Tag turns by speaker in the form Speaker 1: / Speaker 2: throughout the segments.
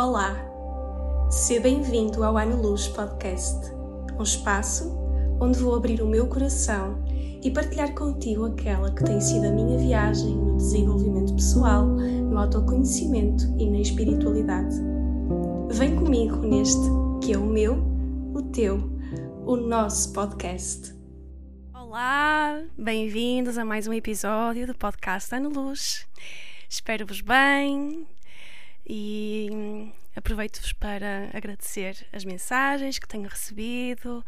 Speaker 1: Olá, seja bem-vindo ao Ano Luz Podcast, um espaço onde vou abrir o meu coração e partilhar contigo aquela que tem sido a minha viagem no desenvolvimento pessoal, no autoconhecimento e na espiritualidade. Vem comigo neste que é o meu, o teu, o nosso podcast. Olá, bem-vindos a mais um episódio do podcast Ano Luz. Espero-vos bem e hum, aproveito-vos para agradecer as mensagens que tenho recebido,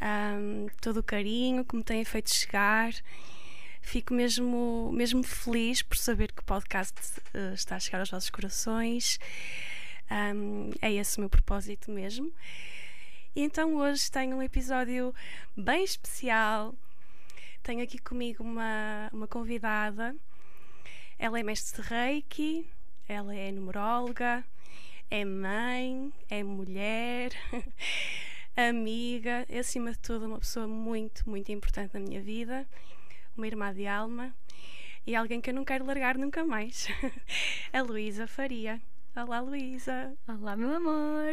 Speaker 1: um, todo o carinho que me têm feito chegar. Fico mesmo, mesmo feliz por saber que o podcast uh, está a chegar aos vossos corações. Um, é esse o meu propósito mesmo. E então hoje tenho um episódio bem especial. Tenho aqui comigo uma, uma convidada. Ela é mestre de Reiki, ela é numeróloga, é mãe, é mulher, amiga, é acima de tudo uma pessoa muito, muito importante na minha vida, uma irmã de alma e alguém que eu não quero largar nunca mais. A Luísa Faria. Olá, Luísa.
Speaker 2: Olá, meu amor.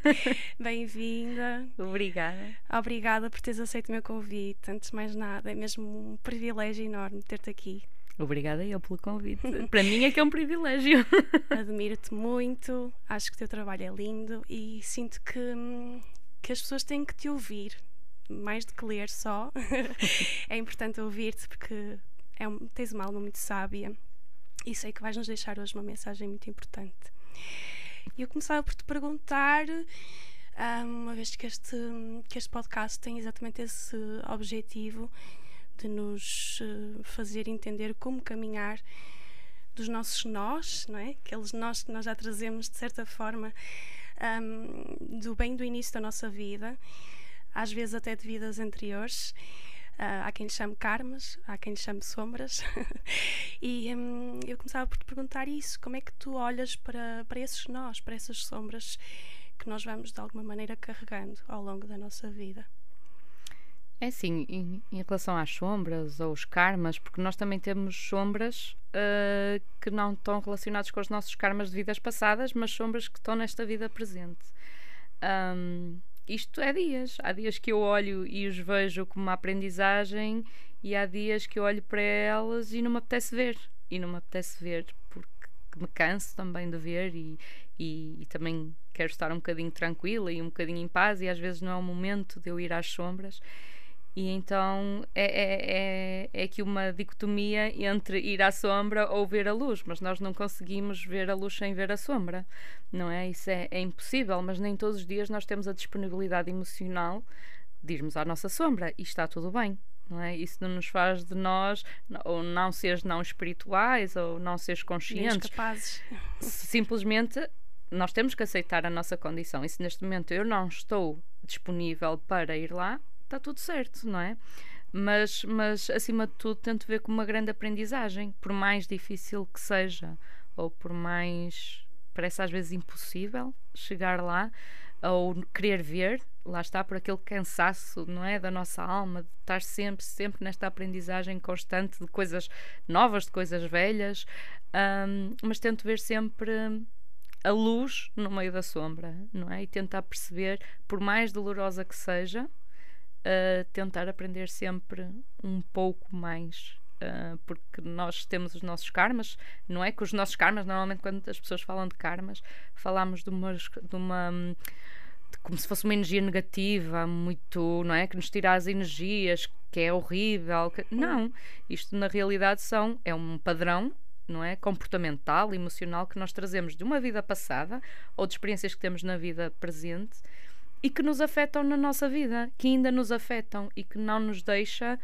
Speaker 1: Bem-vinda.
Speaker 2: Obrigada.
Speaker 1: Obrigada por teres aceito o meu convite. Antes de mais nada, é mesmo um privilégio enorme ter-te aqui.
Speaker 2: Obrigada eu pelo convite. Para mim é que é um privilégio.
Speaker 1: Admiro-te muito, acho que o teu trabalho é lindo e sinto que, que as pessoas têm que te ouvir, mais do que ler só. é importante ouvir-te porque é um, tens uma alma muito sábia e sei que vais nos deixar hoje uma mensagem muito importante. E eu começava por te perguntar, ah, uma vez que este, que este podcast tem exatamente esse objetivo de nos ah, fazer entender como caminhar dos nossos nós, não é? Aqueles nós que nós já trazemos de certa forma um, do bem do início da nossa vida, às vezes até de vidas anteriores. Uh, há quem lhe chame karmas, há quem lhe chame sombras. e um, eu começava por te perguntar isso: como é que tu olhas para, para esses nós, para essas sombras que nós vamos de alguma maneira carregando ao longo da nossa vida?
Speaker 2: É assim, em, em relação às sombras ou os karmas, porque nós também temos sombras uh, que não estão relacionadas com os nossos karmas de vidas passadas, mas sombras que estão nesta vida presente. Um, isto é dias. Há dias que eu olho e os vejo como uma aprendizagem, e há dias que eu olho para elas e não me apetece ver. E não me apetece ver porque me canso também de ver e, e, e, também quero estar um bocadinho tranquila e um bocadinho em paz, e às vezes não é o momento de eu ir às sombras. E então é, é, é, é aqui uma dicotomia entre ir à sombra ou ver a luz, mas nós não conseguimos ver a luz sem ver a sombra, não é? Isso é, é impossível, mas nem todos os dias nós temos a disponibilidade emocional de irmos à nossa sombra e está tudo bem. Não é? Isso não nos faz de nós ou não seres não espirituais ou não seres conscientes.
Speaker 1: capazes.
Speaker 2: Simplesmente nós temos que aceitar a nossa condição. E se neste momento eu não estou disponível para ir lá, está tudo certo, não é? Mas, mas, acima de tudo, tento ver como uma grande aprendizagem, por mais difícil que seja, ou por mais. parece às vezes impossível chegar lá, ou querer ver, lá está, por aquele cansaço, não é? Da nossa alma, de estar sempre, sempre nesta aprendizagem constante de coisas novas, de coisas velhas, um, mas tento ver sempre a luz no meio da sombra, não é? E tentar perceber, por mais dolorosa que seja, a tentar aprender sempre um pouco mais. Uh, porque nós temos os nossos karmas, não é? Que os nossos karmas, normalmente, quando as pessoas falam de karmas, falamos de uma. De uma de como se fosse uma energia negativa, muito, não é? Que nos tira as energias, que é horrível. Que... Não, isto na realidade são, é um padrão não é? Comportamental, emocional que nós trazemos de uma vida passada ou de experiências que temos na vida presente e que nos afetam na nossa vida, que ainda nos afetam e que não nos deixa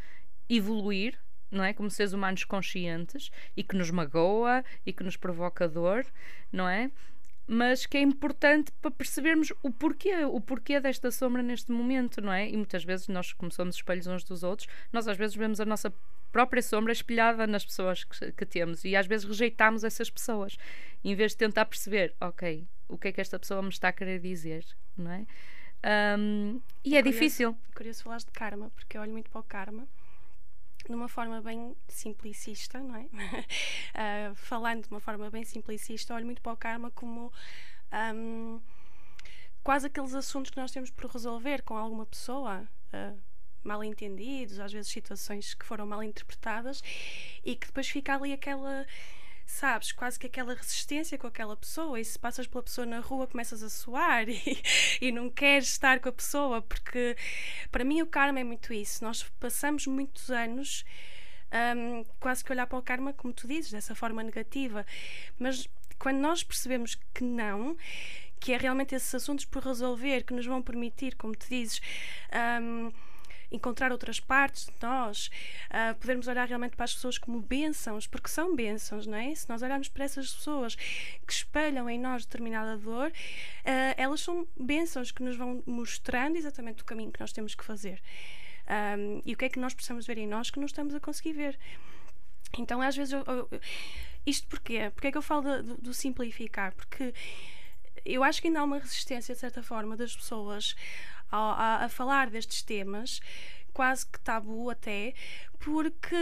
Speaker 2: evoluir, não é? Como seres humanos conscientes e que nos magoa e que nos provoca dor, não é? Mas que é importante para percebermos o porquê, o porquê desta sombra neste momento, não é? E muitas vezes nós, como somos espelhos uns dos outros, nós às vezes vemos a nossa própria sombra espelhada nas pessoas que, que temos e às vezes rejeitamos essas pessoas, em vez de tentar perceber, ok, o que é que esta pessoa me está a querer dizer, não é? Um, e é, é curioso, difícil.
Speaker 1: Curioso falar de karma, porque eu olho muito para o karma de uma forma bem simplicista, não é? uh, falando de uma forma bem simplicista, olho muito para o karma como Um, quase aqueles assuntos que nós temos por resolver com alguma pessoa. Uh, mal entendidos, às vezes situações que foram mal interpretadas e que depois fica ali aquela sabes, quase que aquela resistência com aquela pessoa, e se passas pela pessoa na rua começas a suar e, e não queres estar com a pessoa, porque para mim o karma é muito isso. Nós passamos muitos anos um, quase que olhar para o karma, como tu dizes, dessa forma negativa, mas quando nós percebemos que não, que é realmente esses assuntos por resolver que nos vão permitir, como tu dizes, um, encontrar outras partes de nós, uh, podermos olhar realmente para as pessoas como bênçãos, porque são bênçãos, não é? Se nós olharmos para essas pessoas que espelham em nós determinada dor, uh, elas são bênçãos que nos vão mostrando exatamente o caminho que nós temos que fazer. Um, e o que é que nós precisamos ver em nós que não estamos a conseguir ver. Então, às vezes, eu, eu, isto porquê? Porquê é que eu falo do, do simplificar? Porque eu acho que ainda há uma resistência, de certa forma, das pessoas a, a, a falar destes temas, quase que tabu até, porque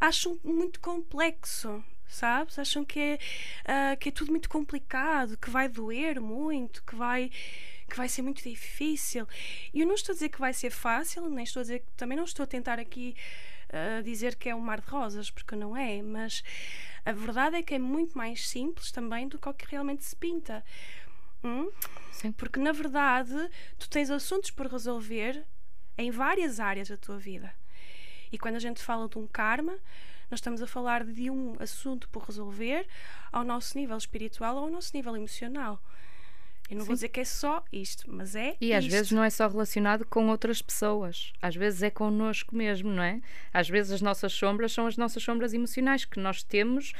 Speaker 1: acham muito complexo sabes? Acham que é, uh, que é tudo muito complicado, que vai doer muito, que vai que vai ser muito difícil. E eu não estou a dizer que vai ser fácil, nem estou a dizer também não estou a tentar aqui uh, dizer que é um mar de rosas, porque não é, mas a verdade é que é muito mais simples também do que o que realmente se pinta. Hum? Sim. Porque na verdade tu tens assuntos por resolver em várias áreas da tua vida. E quando a gente fala de um karma, nós estamos a falar de um assunto por resolver ao nosso nível espiritual ou ao nosso nível emocional. Eu não Sim. vou dizer que é só isto, mas é.
Speaker 2: E às vezes não é só relacionado com outras pessoas, às vezes é connosco mesmo, não é? Às vezes as nossas sombras são as nossas sombras emocionais que nós temos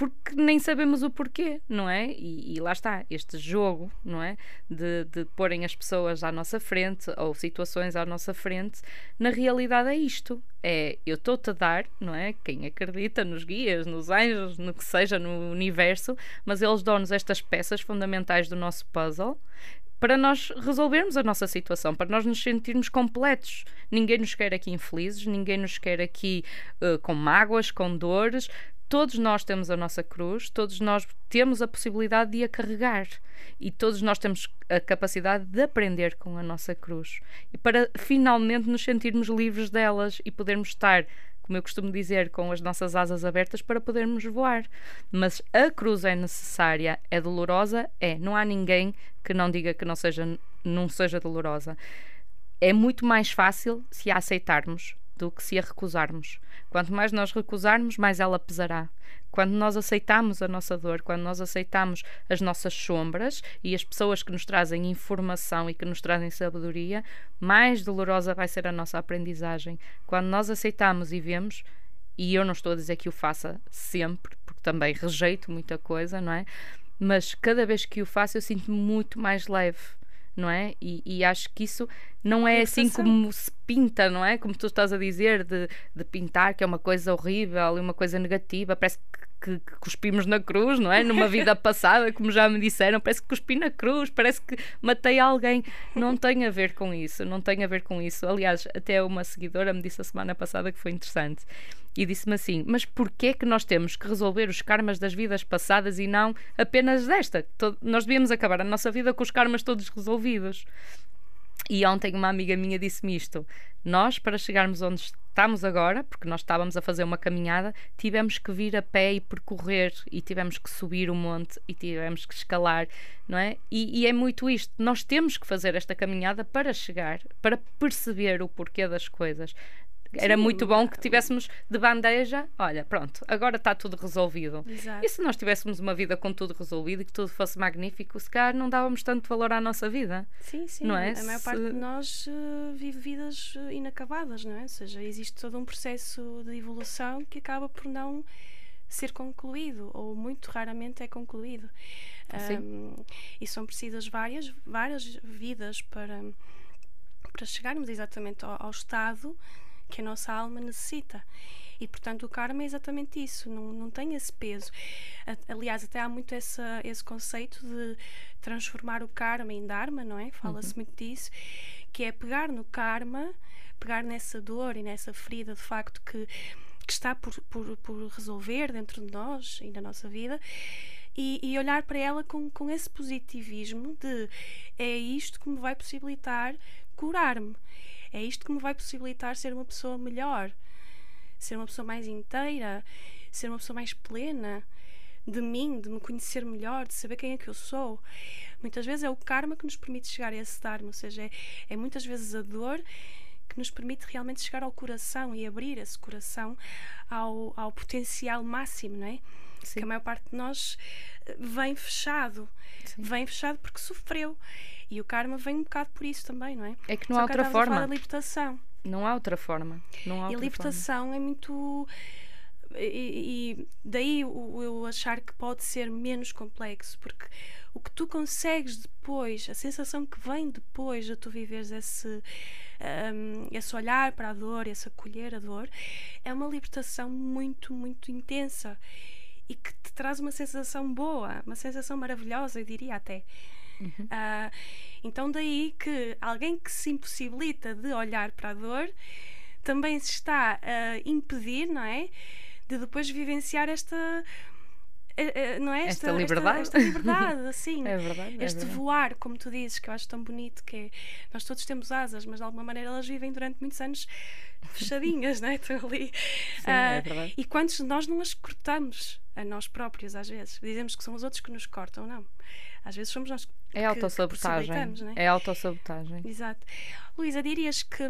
Speaker 2: porque nem sabemos o porquê, não é? E, e lá está, este jogo, não é? De, de porem as pessoas à nossa frente ou situações à nossa frente, na realidade é isto. É, eu estou-te a dar, não é? Quem acredita nos guias, nos anjos, no que seja, no universo, mas eles dão-nos estas peças fundamentais do nosso puzzle para nós resolvermos a nossa situação, para nós nos sentirmos completos. Ninguém nos quer aqui infelizes, ninguém nos quer aqui uh, com mágoas, com dores todos nós temos a nossa cruz, todos nós temos a possibilidade de a carregar e todos nós temos a capacidade de aprender com a nossa cruz e para finalmente nos sentirmos livres delas e podermos estar, como eu costumo dizer, com as nossas asas abertas para podermos voar. Mas a cruz é necessária, é dolorosa, é. Não há ninguém que não diga que não seja, não seja dolorosa. É muito mais fácil se a aceitarmos do que se a recusarmos. Quanto mais nós recusarmos, mais ela pesará. Quando nós aceitamos a nossa dor, quando nós aceitamos as nossas sombras e as pessoas que nos trazem informação e que nos trazem sabedoria, mais dolorosa vai ser a nossa aprendizagem. Quando nós aceitamos e vemos, e eu não estou a dizer que o faça sempre, porque também rejeito muita coisa, não é? Mas cada vez que o faço, eu sinto-me muito mais leve não é? E, e, acho que isso não é assim como se pinta, não é? Como tu estás a dizer, de, de pintar, que é uma coisa horrível e uma coisa negativa, parece que que, que, cuspimos na cruz, não é? Numa vida passada, como já me disseram, parece que cuspi na cruz, parece que matei alguém. Não tem a ver com isso, não tem a ver com isso. Aliás, até uma seguidora me disse a semana passada que foi interessante e disse-me assim: Mas porquê que nós temos que resolver os karmas das vidas passadas e não apenas desta? Todo, nós devíamos acabar a nossa vida com os karmas todos resolvidos. E ontem uma amiga minha disse-me isto: Nós, para chegarmos onde estamos agora, porque nós estávamos a fazer uma caminhada, tivemos que vir a pé e percorrer, e tivemos que subir o monte e tivemos que escalar, não é? E, e é muito isto: nós temos que fazer esta caminhada para chegar, para perceber o porquê das coisas. Era Sim, muito bom que tivéssemos de bandeja, olha, pronto, agora está tudo resolvido. Exato. E se nós tivéssemos uma vida com tudo resolvido e que tudo fosse magnífico, se calhar não dávamos tanto valor à nossa vida.
Speaker 1: Sim, sim. Não é? A maior se... parte de nós uh, vive vidas uh, inacabadas, não é? Ou seja, existe todo um processo de evolução que acaba por não ser concluído, ou muito raramente é concluído. Um, e são precisas várias, várias vidas para, para chegarmos exatamente ao, ao estado que a nossa alma necessita. E, portanto, o karma é exatamente isso, não, não tem esse peso. Aliás, até há muito essa, esse conceito de transformar o karma em dharma, não é? Fala-se uhum. muito disso, que é pegar no karma, pegar nessa dor e nessa ferida de facto que, que está por, por, por resolver dentro de nós e na nossa vida e, e, olhar para ela com, com esse positivismo de é isto que me vai possibilitar curar-me, é isto que me vai possibilitar ser uma pessoa melhor, ser uma pessoa mais inteira, ser uma pessoa mais plena de mim, de me conhecer melhor, de saber quem é que eu sou. Muitas vezes é o karma que nos permite chegar a esse Dharma, ou seja, é, é muitas vezes a dor que nos permite realmente chegar ao coração e abrir esse coração ao, ao potencial máximo, não é? Sim. Que a maior parte de nós eh, vem fechado. Sim. Vem fechado porque sofreu. E o karma vem um bocado por isso também, não é?
Speaker 2: É que não Só há outra forma. A falar
Speaker 1: da libertação.
Speaker 2: Não há outra forma. Não há
Speaker 1: e a libertação
Speaker 2: forma.
Speaker 1: é muito. E, e daí eu achar que pode ser menos complexo, porque o que tu consegues depois, a sensação que vem depois de tu viveres esse, um, esse olhar para a dor, esse acolher a dor, é uma libertação muito, muito intensa e que te traz uma sensação boa, uma sensação maravilhosa, eu diria até. Uhum. Uh, então, daí que alguém que se impossibilita de olhar para a dor também se está a impedir, não é? De depois vivenciar esta é, é, não é
Speaker 2: esta, esta liberdade,
Speaker 1: esta, esta liberdade assim,
Speaker 2: é verdade,
Speaker 1: é este
Speaker 2: verdade.
Speaker 1: voar, como tu dizes, que eu acho tão bonito, que é, nós todos temos asas, mas de alguma maneira elas vivem durante muitos anos fechadinhas, né? Estão ali.
Speaker 2: Sim, uh, é verdade.
Speaker 1: E quantos de nós não as cortamos a nós próprios, às vezes? Dizemos que são os outros que nos cortam, não. Às vezes somos nós que.
Speaker 2: É autossabotagem. Né? É autossabotagem.
Speaker 1: Exato. Luísa, dirias que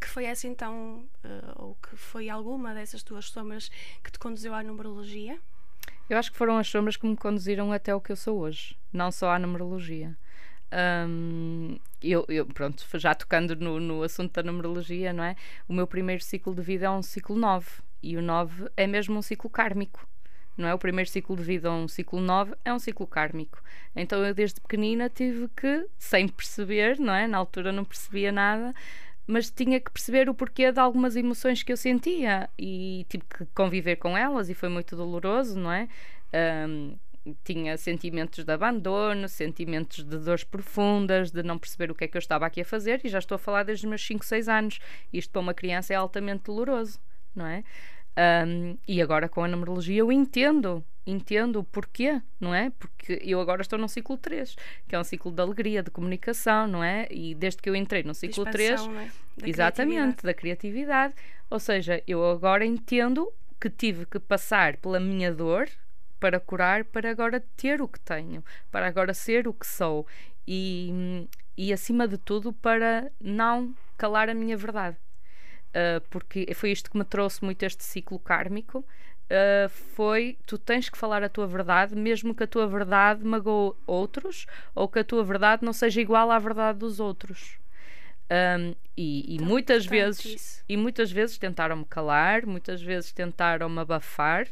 Speaker 1: que foi essa então, uh, ou que foi alguma dessas tuas sombras que te conduziu à numerologia?
Speaker 2: Eu acho que foram as sombras que me conduziram até o que eu sou hoje, não só à numerologia. Um, eu, eu, pronto, já tocando no, no assunto da numerologia, não é? O meu primeiro ciclo de vida é um ciclo 9 e o 9 é mesmo um ciclo kármico. Não é? O primeiro ciclo de vida, um ciclo 9, é um ciclo kármico. Então eu desde pequenina tive que, sem perceber, não é? Na altura não percebia nada, mas tinha que perceber o porquê de algumas emoções que eu sentia e tive que conviver com elas e foi muito doloroso, não é? Um, tinha sentimentos de abandono, sentimentos de dores profundas, de não perceber o que é que eu estava aqui a fazer e já estou a falar desde os meus 5, 6 anos. Isto para uma criança é altamente doloroso, não é? Um, e agora com a numerologia eu entendo, entendo o porquê, não é? Porque eu agora estou num ciclo 3, que é um ciclo de alegria, de comunicação, não é? E desde que eu entrei no ciclo 3, é? da exatamente, criatividade. da criatividade, ou seja, eu agora entendo que tive que passar pela minha dor para curar, para agora ter o que tenho, para agora ser o que sou e, e acima de tudo, para não calar a minha verdade uh, porque foi isto que me trouxe muito este ciclo kármico. Uh, foi tu tens que falar a tua verdade, mesmo que a tua verdade magoe outros ou que a tua verdade não seja igual à verdade dos outros. Um, e, e muitas vezes isso. e muitas vezes tentaram-me calar, muitas vezes tentaram-me abafar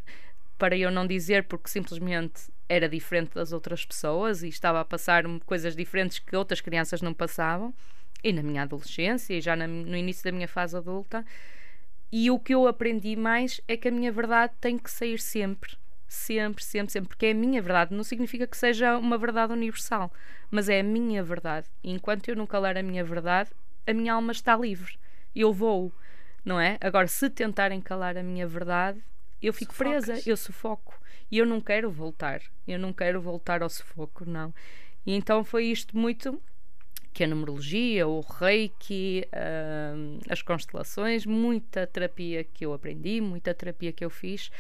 Speaker 2: para eu não dizer porque simplesmente era diferente das outras pessoas e estava a passar coisas diferentes que outras crianças não passavam e na minha adolescência e já na, no início da minha fase adulta. E o que eu aprendi mais é que a minha verdade tem que sair sempre. Sempre, sempre, sempre. Porque é a minha verdade. Não significa que seja uma verdade universal, mas é a minha verdade. E enquanto eu não calar a minha verdade, a minha alma está livre. Eu vou, não é? Agora, se tentarem calar a minha verdade, eu fico Sufocas. presa, eu sufoco. E eu não quero voltar. Eu não quero voltar ao sufoco, não. E então foi isto muito que a numerologia, o reiki, uh, as constelações, muita terapia que eu aprendi, muita terapia que eu fiz,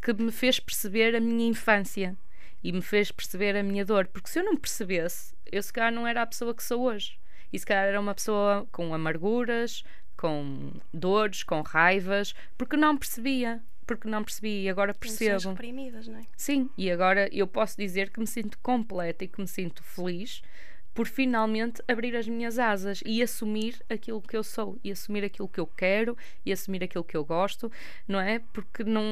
Speaker 2: que me fez perceber a minha infância e me fez perceber a minha dor. Porque se eu não percebesse, eu se calhar não era a pessoa que sou hoje. E se calhar era uma pessoa com amarguras, com dores, com raivas, porque não percebia. Porque não percebi e agora percebo.
Speaker 1: reprimidas, não é?
Speaker 2: Sim, e agora eu posso dizer que me sinto completa e que me sinto feliz por finalmente abrir as minhas asas e assumir aquilo que eu sou e assumir aquilo que eu quero e assumir aquilo que eu gosto, não é? Porque não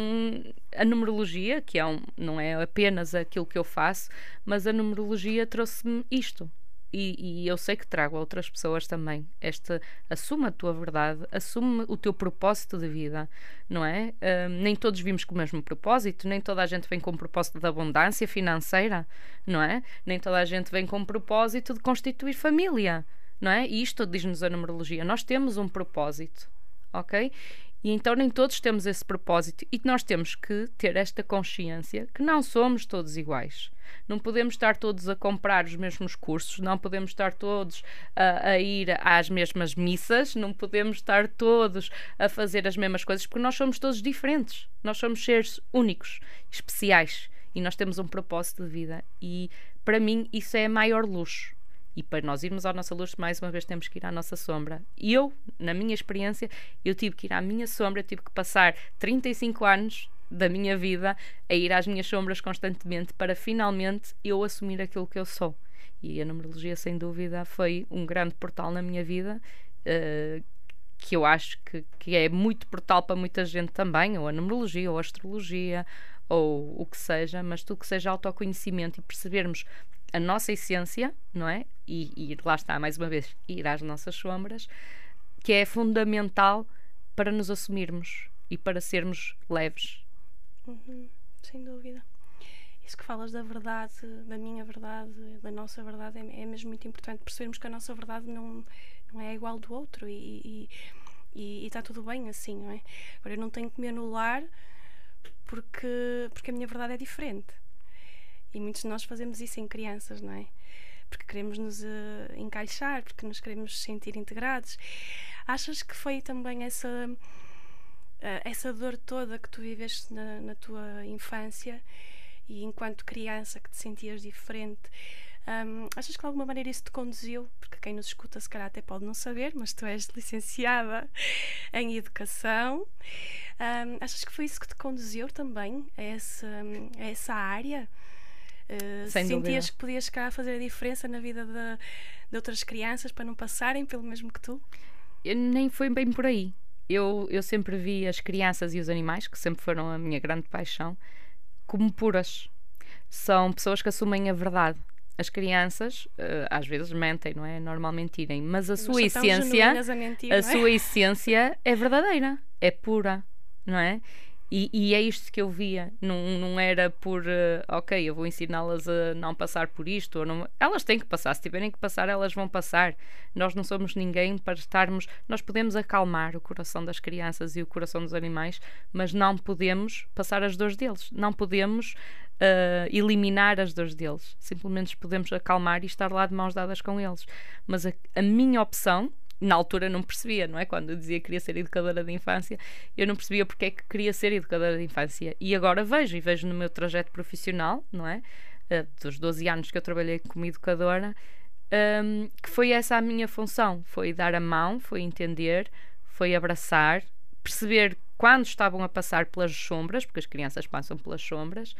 Speaker 2: a numerologia, que é um, não é apenas aquilo que eu faço, mas a numerologia trouxe-me isto, e, e, eu sei que trago a outras pessoas também. Esta, assume a tua verdade, assume o teu propósito de vida, não é? Uh, nem todos vimos com o mesmo propósito, nem toda a gente vem com o propósito de abundância financeira, não é? Nem toda a gente vem com o propósito de constituir família, não é? E isto diz-nos a numerologia. Nós temos um propósito, ok? E então nem todos temos esse propósito e nós temos que ter esta consciência que não somos todos iguais. Não podemos estar todos a comprar os mesmos cursos, não podemos estar todos a, a, ir às mesmas missas, não podemos estar todos a fazer as mesmas coisas, porque nós somos todos diferentes. Nós somos seres únicos, especiais e nós temos um propósito de vida. E para mim isso é a maior luxo. E para nós irmos à nossa luz, mais uma vez temos que ir à nossa sombra. E eu, na minha experiência, eu tive que ir à minha sombra, tive que passar 35 anos da minha vida a ir às minhas sombras constantemente para finalmente eu assumir aquilo que eu sou. E a numerologia, sem dúvida, foi um grande portal na minha vida. Uh, que eu acho que, que é muito portal para muita gente também, ou a numerologia, ou a astrologia, ou o que seja, mas tudo que seja autoconhecimento e percebermos a nossa essência, não é? E, e lá está, mais uma vez, ir às nossas sombras, que é fundamental para nos assumirmos e para sermos leves
Speaker 1: Uhum, sem dúvida. Isso que falas da verdade, da minha verdade, da nossa verdade, é, é mesmo muito importante percebermos que a nossa verdade não, não é igual do outro e, e está tudo bem assim, não é? Agora eu não tenho que me anular porque, porque a minha verdade é diferente. E muitos de nós fazemos isso em crianças, não é? Porque queremos nos uh, encaixar, porque nos queremos sentir integrados. Achas que foi também essa essa dor toda que tu viveste na, na, tua infância e enquanto criança que te sentias diferente, um, achas que de alguma maneira isso te conduziu? Porque quem nos escuta se calhar até pode não saber, mas tu és licenciada em educação. Um, achas que foi isso que te conduziu também a essa, a essa área? Uh,
Speaker 2: Sem
Speaker 1: sentias
Speaker 2: dúvida.
Speaker 1: que podias cá fazer a diferença na vida de, de outras crianças para não passarem pelo mesmo que tu?
Speaker 2: Eu nem foi bem por aí eu, eu sempre vi as crianças e os animais, que sempre foram a minha grande paixão, como puras. São pessoas que assumem a verdade. As crianças, uh, às vezes, mentem, não é? normal mentirem, mas a sua essência,
Speaker 1: a, mentir,
Speaker 2: a
Speaker 1: é?
Speaker 2: sua essência é verdadeira, é pura, não é? E, e, é isto que eu via, não, não era por uh, ok, eu vou ensiná-las a não passar por isto, ou não... elas têm que passar, se tiverem que passar, elas vão passar. Nós não somos ninguém para estarmos. Nós podemos acalmar o coração das crianças e o coração dos animais, mas não podemos passar as dores deles, não podemos uh, eliminar as dores deles, simplesmente podemos acalmar e estar lá de mãos dadas com eles. Mas a, a minha opção na altura não percebia, não é? Quando eu dizia que queria ser educadora de infância, eu não percebia porque é que queria ser educadora de infância. E agora vejo, e vejo no meu trajeto profissional, não é? Uh, dos 12 anos que eu trabalhei como educadora, um, que foi essa a minha função: foi dar a mão, foi entender, foi abraçar, perceber quando estavam a passar pelas sombras, porque as crianças passam pelas sombras,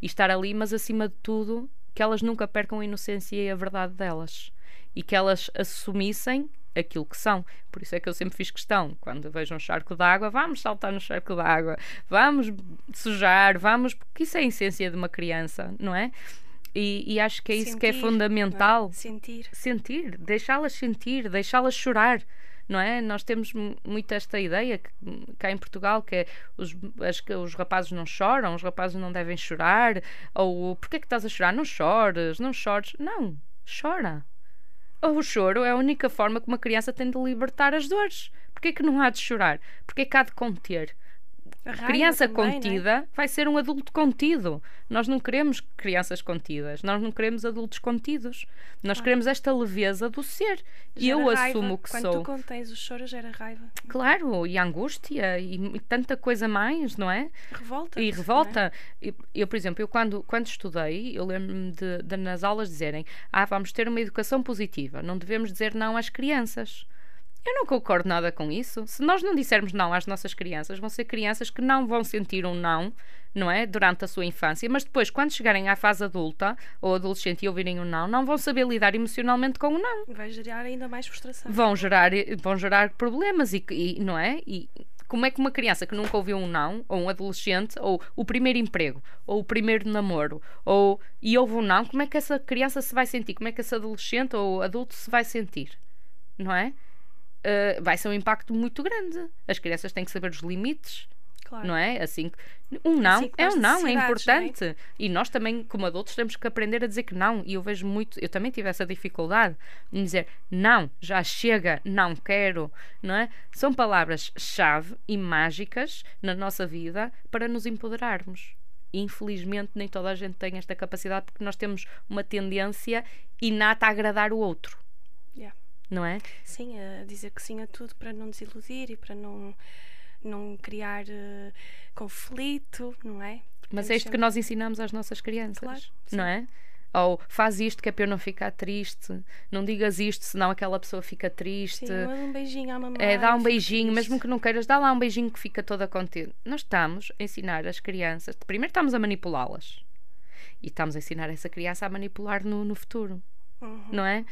Speaker 2: e estar ali, mas acima de tudo, que elas nunca percam a inocência e a verdade delas. E que elas assumissem aquilo que são. Por isso é que eu sempre fiz questão, quando vejo um charco d'água, vamos saltar no charco d'água, vamos sujar, vamos, porque isso é a essência de uma criança, não é? E, e acho que é isso
Speaker 1: sentir,
Speaker 2: que é fundamental.
Speaker 1: É? Sentir.
Speaker 2: Sentir, deixá-las sentir, deixá-las chorar. Não é? Nós temos muito esta ideia que, cá em Portugal que é os, as, os rapazes não choram, os rapazes não devem chorar, ou porquê é que estás a chorar? Não chores, não chores. Não, chora o choro é a única forma que uma criança tem de libertar as dores. Porquê que não há de chorar? Porquê que há de conter? A criança também, é? contida é? vai ser um adulto contido. Nós não queremos crianças contidas, nós não queremos adultos contidos. Nós ah. queremos esta leveza do ser. E eu
Speaker 1: raiva.
Speaker 2: assumo que
Speaker 1: Quando
Speaker 2: sou.
Speaker 1: Quando tu contens o choro, gera raiva.
Speaker 2: Claro, e angústia e, e tanta coisa mais, não é?
Speaker 1: Revolta.
Speaker 2: E revolta. É? Eu, eu, por exemplo, eu quando, quando estudei, eu lembro-me de, de nas aulas dizerem: Ah, vamos ter uma educação positiva, não devemos dizer não às crianças. Eu não concordo nada com isso. Se nós não dissermos não às nossas crianças, vão ser crianças que não vão sentir um não, não é? Durante a sua infância, mas depois, quando chegarem à fase adulta ou adolescente e ouvirem um não, não vão saber lidar emocionalmente com o não.
Speaker 1: Vai gerar ainda mais frustração.
Speaker 2: Vão gerar, vão gerar problemas e, e não é? E como é que uma criança que nunca ouviu um não, ou um adolescente, ou o primeiro emprego, ou o primeiro namoro, ou e ouve um não, como é que essa criança se vai sentir? Como é que esse adolescente ou adulto se vai sentir? Não é? Uh, vai ser um impacto muito grande. As crianças têm que saber os limites. Claro. Não é? Assim, um não assim é um não, é, importante. É? E nós também, como adultos, temos que aprender a dizer que não. E eu vejo muito, eu também tive essa dificuldade em dizer não, já chega, não quero, não é? São palavras-chave e mágicas na nossa vida para nos empoderarmos. Infelizmente, nem toda a gente tem esta capacidade porque nós temos uma tendência inata a agradar o outro.
Speaker 1: Yeah.
Speaker 2: Não é?
Speaker 1: Sim, a dizer que sim a tudo para não desiludir e para não não criar uh, conflito, não é?
Speaker 2: Porque Mas é isto sempre... que nós ensinamos às nossas crianças, claro, não é? Ou faz isto que é para eu não ficar triste, não digas isto, senão aquela pessoa fica triste.
Speaker 1: Sim, um beijinho à mamãe.
Speaker 2: É, dá um beijinho, mesmo que não queiras, dá lá um beijinho que fica toda contente. Nós estamos a ensinar as crianças, primeiro estamos a manipulá-las e estamos a ensinar essa criança a manipular no, no futuro, uhum. não é?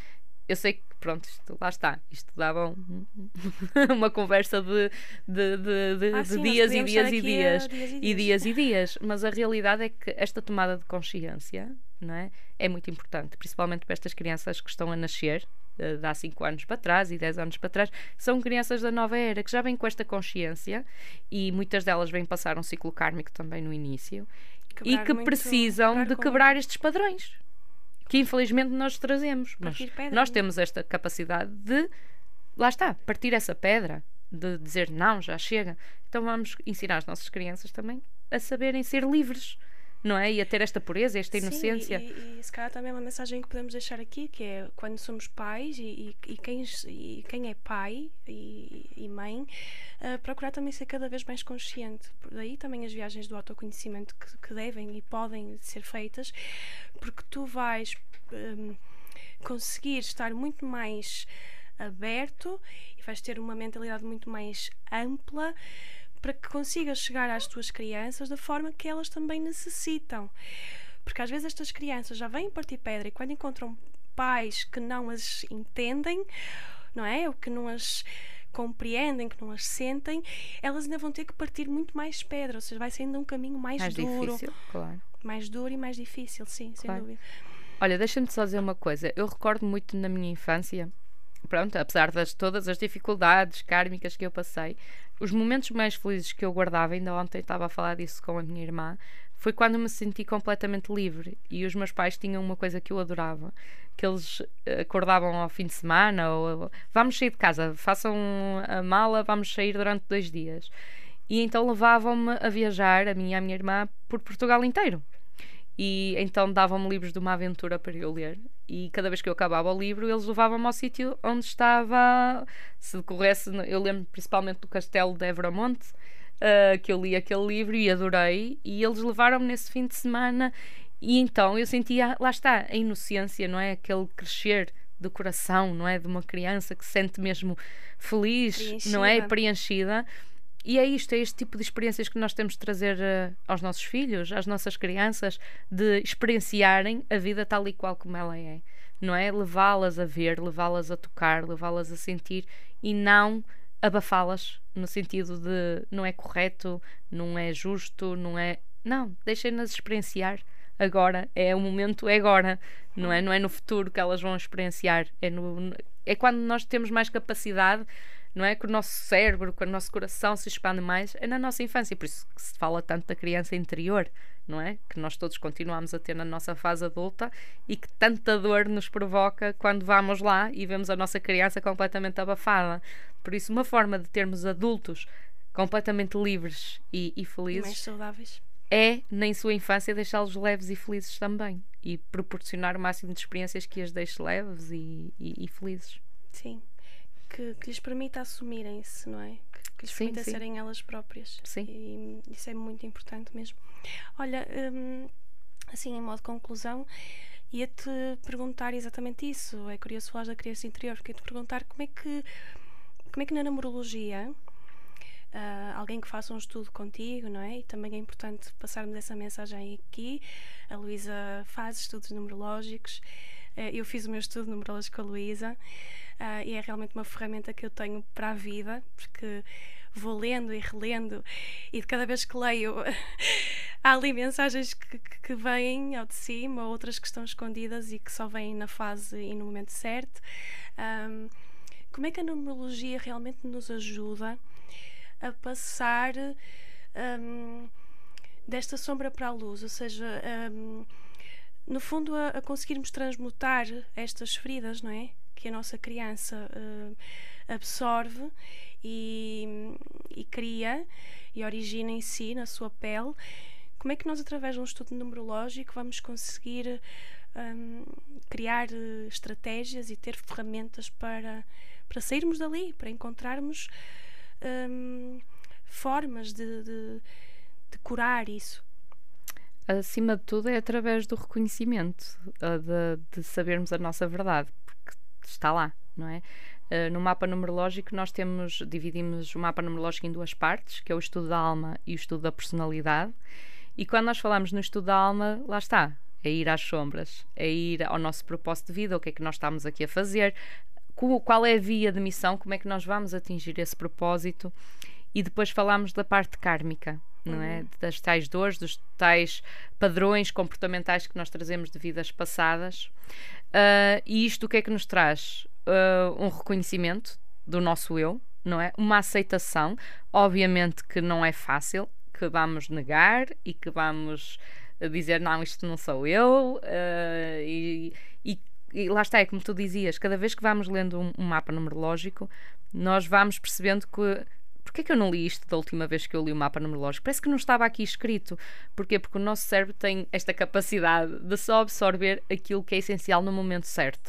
Speaker 2: eu sei que, pronto, isto, lá está, isto dava um, uma conversa de, de, de, de, ah, sim, dias, e dias, e dias, dias, dias. e dias e dias, mas a realidade é que esta tomada de consciência não é, é muito importante, principalmente para estas crianças que estão a nascer eh, de há 5 anos para trás e 10 anos para trás, são crianças da nova era que já vêm com esta consciência e muitas delas vêm passar um ciclo kármico também no início Quebrar e que precisam quebrar de quebrar estes padrões que infelizmente nós trazemos. Mas nós temos esta capacidade de, lá está, partir essa pedra, de dizer não, já chega. Então vamos ensinar as nossas crianças também a saberem ser livres não é? E a ter esta pureza, esta inocência.
Speaker 1: Sim, e, e, se calhar também é uma mensagem que podemos deixar aqui, que é quando somos pais e, e, quem, e quem é pai e, mãe, uh, procurar também ser cada vez mais consciente. Por daí também as viagens do autoconhecimento que, que devem e podem ser feitas, porque tu vais um, conseguir estar muito mais aberto e vais ter uma mentalidade muito mais ampla para que consigas chegar às tuas crianças da forma que elas também necessitam. Porque às vezes estas crianças já vêm partir pedra e quando encontram pais que não as entendem, não é? Ou que não as compreendem, que não as sentem, elas ainda vão ter que partir muito mais pedra, ou seja, vai ser ainda um caminho mais,
Speaker 2: mais
Speaker 1: duro.
Speaker 2: Difícil, claro.
Speaker 1: Mais duro e mais difícil, sim, claro. sem dúvida.
Speaker 2: Olha, deixa-me só dizer uma coisa. Eu recordo muito na minha infância, pronto, apesar de todas as dificuldades kármicas que eu passei, os momentos mais felizes que eu guardava, ainda ontem estava a falar disso com a minha irmã, foi quando me senti completamente livre. E os meus pais tinham uma coisa que eu adorava, que eles eh, acordavam ao fim de semana ou vamos sair de casa, façam a mala, vamos sair durante dois dias. E então levavam-me a viajar, a mim e a minha irmã, por Portugal inteiro. E então davam-me livros de uma aventura para eu ler. E cada vez que eu acabava o livro, eles levavam-me ao sítio onde estava. Se decorresse, eu lembro principalmente do Castelo de Evramonte, uh, que eu li aquele livro e adorei. E eles levaram-me nesse fim de semana. E então eu sentia, lá está, a inocência, não é? Aquele crescer do coração, não é? De uma criança que se sente mesmo feliz, preenchida. não é? Preenchida. E é isto, é este tipo de experiências que nós temos de trazer uh, aos nossos filhos, às nossas crianças, de experienciarem a vida tal e qual como ela é. Não é? Levá-las a ver, levá-las a tocar, levá-las a sentir e não abafá-las no sentido de não é correto, não é justo, não é. Não, deixem-nas experienciar agora, é o momento, é agora, não é? Não é no futuro que elas vão experienciar, é, no, é quando nós temos mais capacidade não é? Que o nosso cérebro, que o nosso coração se expande mais é na nossa infância. Por isso que se fala tanto da criança interior, não é? Que nós todos continuamos a ter na nossa fase adulta e que tanta dor nos provoca quando vamos lá e vemos a nossa criança completamente abafada. Por isso, uma forma de termos adultos completamente livres e, e felizes.
Speaker 1: Mais saudáveis.
Speaker 2: É, na sua infância, deixá-los leves e felizes também. E proporcionar o máximo de experiências que as deixe leves e, e, e felizes.
Speaker 1: Sim que, que lhes permita assumirem-se, não é? Que, que lhes sim, permita sim. serem elas próprias.
Speaker 2: Sim.
Speaker 1: E isso é muito importante mesmo. Olha, hum, assim, em modo de conclusão, ia-te perguntar exatamente isso. É curioso falar da criança interior, porque ia-te perguntar como é que, como é que na numerologia. Uh, alguém que faça um estudo contigo, não é? E também é importante passarmos essa mensagem aqui. A Luísa faz estudos numerológicos. Uh, eu fiz o meu estudo numerológico com a Luísa uh, e é realmente uma ferramenta que eu tenho para a vida, porque vou lendo e relendo e de cada vez que leio há ali mensagens que, que vêm ao de cima, outras que estão escondidas e que só vêm na fase e no momento certo. Um, como é que a numerologia realmente nos ajuda a passar um, desta sombra para a luz, ou seja, um, no fundo, a, a, conseguirmos transmutar estas feridas, não é? Que a nossa criança uh, absorve e, e, cria e origina em si, na sua pele. Como é que nós, através de um estudo numerológico, vamos conseguir um, criar eh, estratégias e ter ferramentas para, para sairmos dali, para encontrarmos um, formas de, de, de curar isso?
Speaker 2: Acima de tudo, é através do reconhecimento, de, de, sabermos a nossa verdade, porque está lá, não é? Uh, no mapa numerológico, nós temos, dividimos o mapa numerológico em duas partes, que é o estudo da alma e o estudo da personalidade. E quando nós falamos no estudo da alma, lá está, é ir às sombras, é ir ao nosso propósito de vida, o que é que nós estamos aqui a fazer, qual é a via de missão, como é que nós vamos atingir esse propósito. E depois falamos da parte kármica, não é? Uhum. Das tais dores, dos tais padrões comportamentais que nós trazemos de vidas passadas. Uh, e isto o que é que nos traz? Uh, um reconhecimento do nosso eu, não é? Uma aceitação, obviamente que não é fácil, que vamos negar e que vamos dizer não, isto não sou eu, uh, e, e, e, lá está, é como tu dizias, cada vez que vamos lendo um, um mapa numerológico, nós vamos percebendo que Porquê que eu não li isto da última vez que eu li o mapa numerológico? Parece que não estava aqui escrito. Porquê? Porque o nosso cérebro tem esta capacidade de só absorver aquilo que é essencial no momento certo.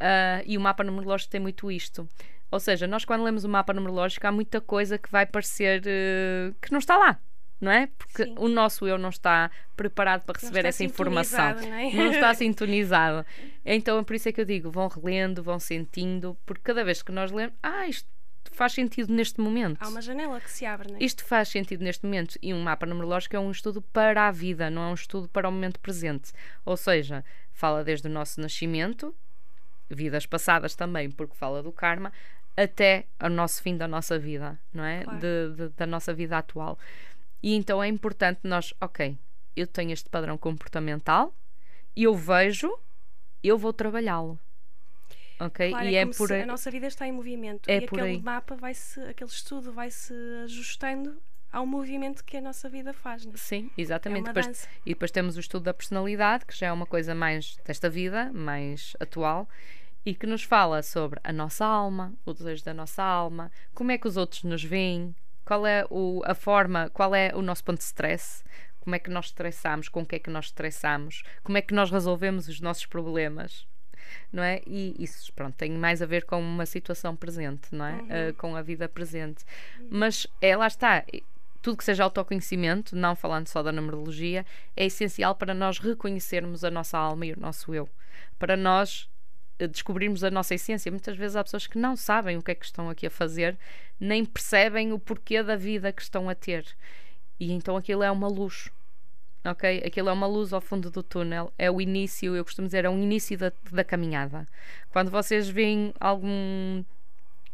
Speaker 2: Uh, e o mapa numerológico tem muito isto. Ou seja, nós quando lemos o mapa numerológico há muita coisa que vai parecer uh, que não está lá não é? Porque Sim. o nosso eu não está preparado para receber essa informação.
Speaker 1: Não, é?
Speaker 2: não, está sintonizado. Então é por isso é que eu digo: vão relendo, vão sentindo, porque cada vez que nós lemos, ah, isto faz sentido neste momento.
Speaker 1: Há uma janela que se abre, não é?
Speaker 2: Isto faz sentido neste momento. E um mapa numerológico é um estudo para a vida, não é um estudo para o momento presente. Ou seja, fala desde o nosso nascimento, vidas passadas também, porque fala do karma, até o nosso fim da nossa vida, não é? Claro. De, de, da nossa vida atual. E então é importante nós, ok, eu tenho este padrão comportamental, eu vejo, eu vou trabalhá-lo. Ok?
Speaker 1: Claro,
Speaker 2: e
Speaker 1: é,
Speaker 2: é por
Speaker 1: a nossa vida está em movimento
Speaker 2: é
Speaker 1: e
Speaker 2: por
Speaker 1: aquele
Speaker 2: aí.
Speaker 1: mapa vai se, aquele estudo vai se ajustando ao movimento que a nossa vida faz. Não é?
Speaker 2: Sim, exatamente.
Speaker 1: É
Speaker 2: depois, e depois temos o estudo da personalidade, que já é uma coisa mais desta vida, mais atual, e que nos fala sobre a nossa alma, o desejo da nossa alma, como é que os outros nos veem, qual é o, a forma, qual é o nosso ponto de stress, como é que nós estressamos, com o que é que nós estressamos, como é que nós resolvemos os nossos problemas, não é? E isso, pronto, tem mais a ver com uma situação presente, não é? Uhum. Uh, com a vida presente. Mas é, lá está, tudo que seja autoconhecimento, não falando só da numerologia, é essencial para nós reconhecermos a nossa alma e o nosso eu. Para nós descobrirmos a nossa essência. Muitas vezes há pessoas que não sabem o que é que estão aqui a fazer, nem percebem o porquê da vida que estão a ter. E então aquilo é uma luz. Ok? Aquilo é uma luz ao fundo do túnel. É o início, eu costumo dizer, é o início da, da caminhada. Quando vocês veem algum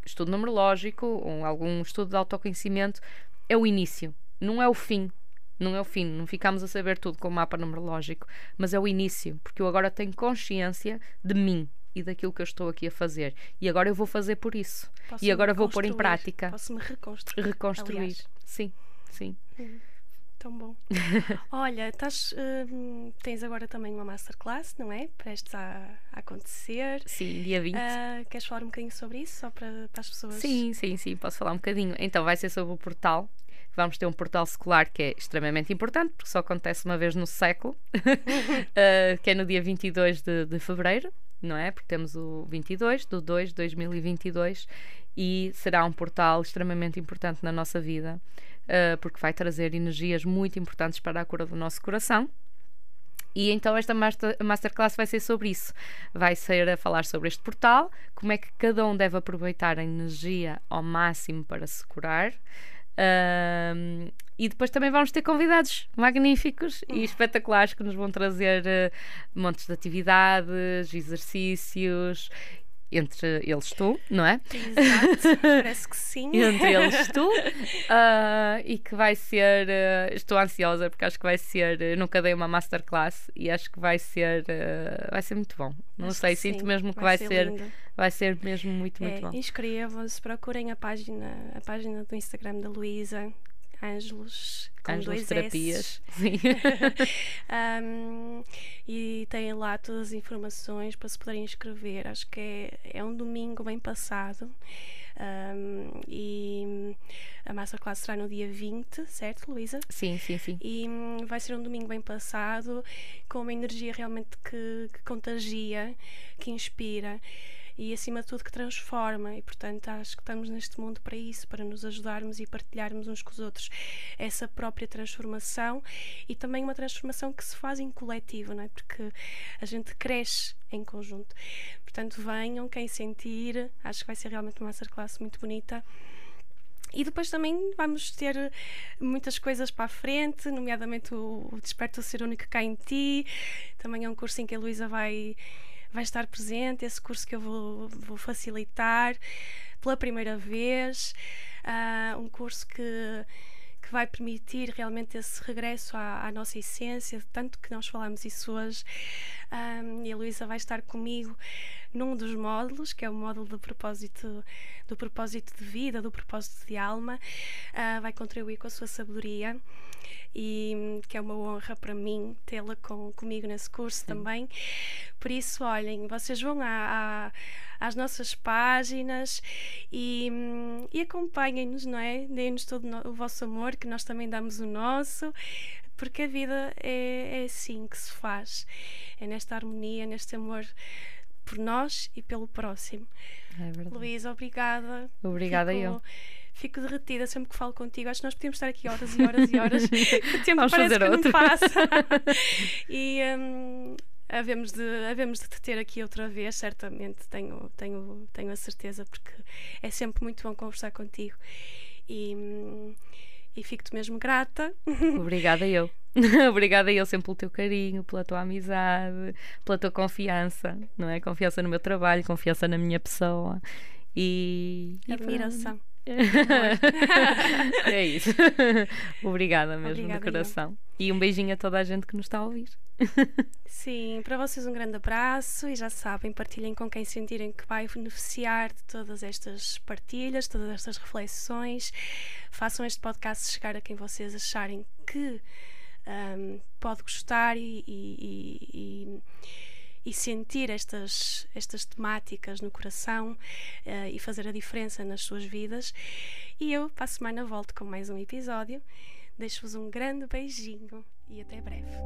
Speaker 2: estudo numerológico ou algum estudo de autoconhecimento, é o início, não é o fim. Não é o fim, não ficamos a saber tudo com o mapa numerológico, mas é o início, porque eu agora tenho consciência de mim, e daquilo que eu estou aqui a fazer. E agora eu vou fazer por isso. Posso e agora vou pôr em prática.
Speaker 1: Posso-me reconstruir.
Speaker 2: Reconstruir.
Speaker 1: Aliás.
Speaker 2: Sim, sim.
Speaker 1: Hum, tão bom. Olha, estás, hum, tens agora também uma masterclass, não é? Prestes a, a acontecer.
Speaker 2: Sim, dia 20. Uh,
Speaker 1: ah, queres falar um bocadinho sobre isso? Só para, para as pessoas?
Speaker 2: Sim, sim, sim, posso falar um bocadinho. Então, vai ser sobre o portal vamos ter um portal secular que é extremamente importante, porque só acontece uma vez no século, uh, que é no dia 22 de, de fevereiro, não é? Porque temos o 22 do 2 de 2022 e será um portal extremamente importante na nossa vida, uh, porque vai trazer energias muito importantes para a cura do nosso coração. E então esta master, masterclass vai ser sobre isso. Vai ser a falar sobre este portal, como é que cada um deve aproveitar a energia ao máximo para se curar. Um, e depois também vamos ter convidados magníficos e hum. espetaculares que nos vão trazer uh, montes de atividades, exercícios entre eles tu, não é?
Speaker 1: Exato, parece que sim.
Speaker 2: entre eles tu, uh, e que vai ser. Uh, estou ansiosa porque acho que vai ser. Uh, nunca dei uma masterclass e acho que vai ser. vai ser muito bom. Não acho sei, sinto sim, mesmo que vai, vai ser. ser vai ser mesmo muito, muito é, bom.
Speaker 1: Inscrevam-se, procurem a página, a página do Instagram da Luísa. Ângelos com
Speaker 2: Ângelos
Speaker 1: dois
Speaker 2: terapias. Sim.
Speaker 1: Um, e têm lá todas as informações para se poderem inscrever. Acho que é, é um domingo bem passado. Um, e a Masterclass será no dia 20, certo, Luísa?
Speaker 2: sim, sim, sim.
Speaker 1: E hum, vai ser um domingo bem passado, com uma energia realmente que, que contagia, que inspira e acima de tudo que transforma e portanto acho que estamos neste mundo para isso, para nos ajudarmos e partilharmos uns com os outros essa própria transformação e também uma transformação que se faz em coletivo, não é? Porque a gente cresce em conjunto. Portanto, venham quem sentir, acho que vai ser realmente uma masterclass muito bonita. E depois também vamos ter muitas coisas para a frente, nomeadamente o, o Desperta o Ser Único cai em ti. Também é um curso em que a Luísa vai vai estar presente, esse curso que eu vou, vou facilitar pela primeira vez, uh, um curso que, que vai permitir realmente esse regresso à, à nossa essência, tanto que nós falamos isso hoje. Um, e a Luísa vai estar comigo num dos módulos, que é o módulo do propósito, do propósito de vida, do propósito de alma, uh, vai contribuir com a sua sabedoria e que é uma honra para mim tê-la com, comigo nesse curso Sim. também. Por isso, olhem, vocês vão às nossas páginas e, e acompanhem-nos, não é? Deem-nos todo o vosso amor, que nós também damos o nosso porque a vida é, é assim que se faz. É nesta harmonia, neste amor por nós e pelo próximo.
Speaker 2: É verdade.
Speaker 1: Luísa, obrigada.
Speaker 2: Obrigada Fico... eu
Speaker 1: fico derretida sempre que falo contigo. Acho que nós podíamos estar aqui horas e horas e horas. o tempo
Speaker 2: Vamos
Speaker 1: parece
Speaker 2: fazer
Speaker 1: que
Speaker 2: outro.
Speaker 1: não passa. e um, havemos, de, havemos de te ter aqui outra vez, certamente, tenho, tenho, tenho a certeza, porque é sempre muito bom conversar contigo. E, hum, e fico-te mesmo grata.
Speaker 2: Obrigada eu. Obrigada eu sempre pelo teu carinho, pela tua amizade, pela tua confiança, não é? Confiança no meu trabalho, confiança na minha pessoa e.
Speaker 1: Admiração.
Speaker 2: é isso. Obrigada mesmo
Speaker 1: Obrigada,
Speaker 2: do coração. E um beijinho a toda a gente que nos está a ouvir.
Speaker 1: Sim, para vocês um grande abraço e já sabem, partilhem com quem sentirem que vai beneficiar de todas estas partilhas, todas estas reflexões. Façam este podcast chegar a quem vocês acharem que um, pode gostar e, e, e e sentir estas, estas temáticas no coração uh, e fazer a diferença nas suas vidas. E eu, para a semana, volto com mais um episódio. Deixo-vos um grande beijinho e até breve.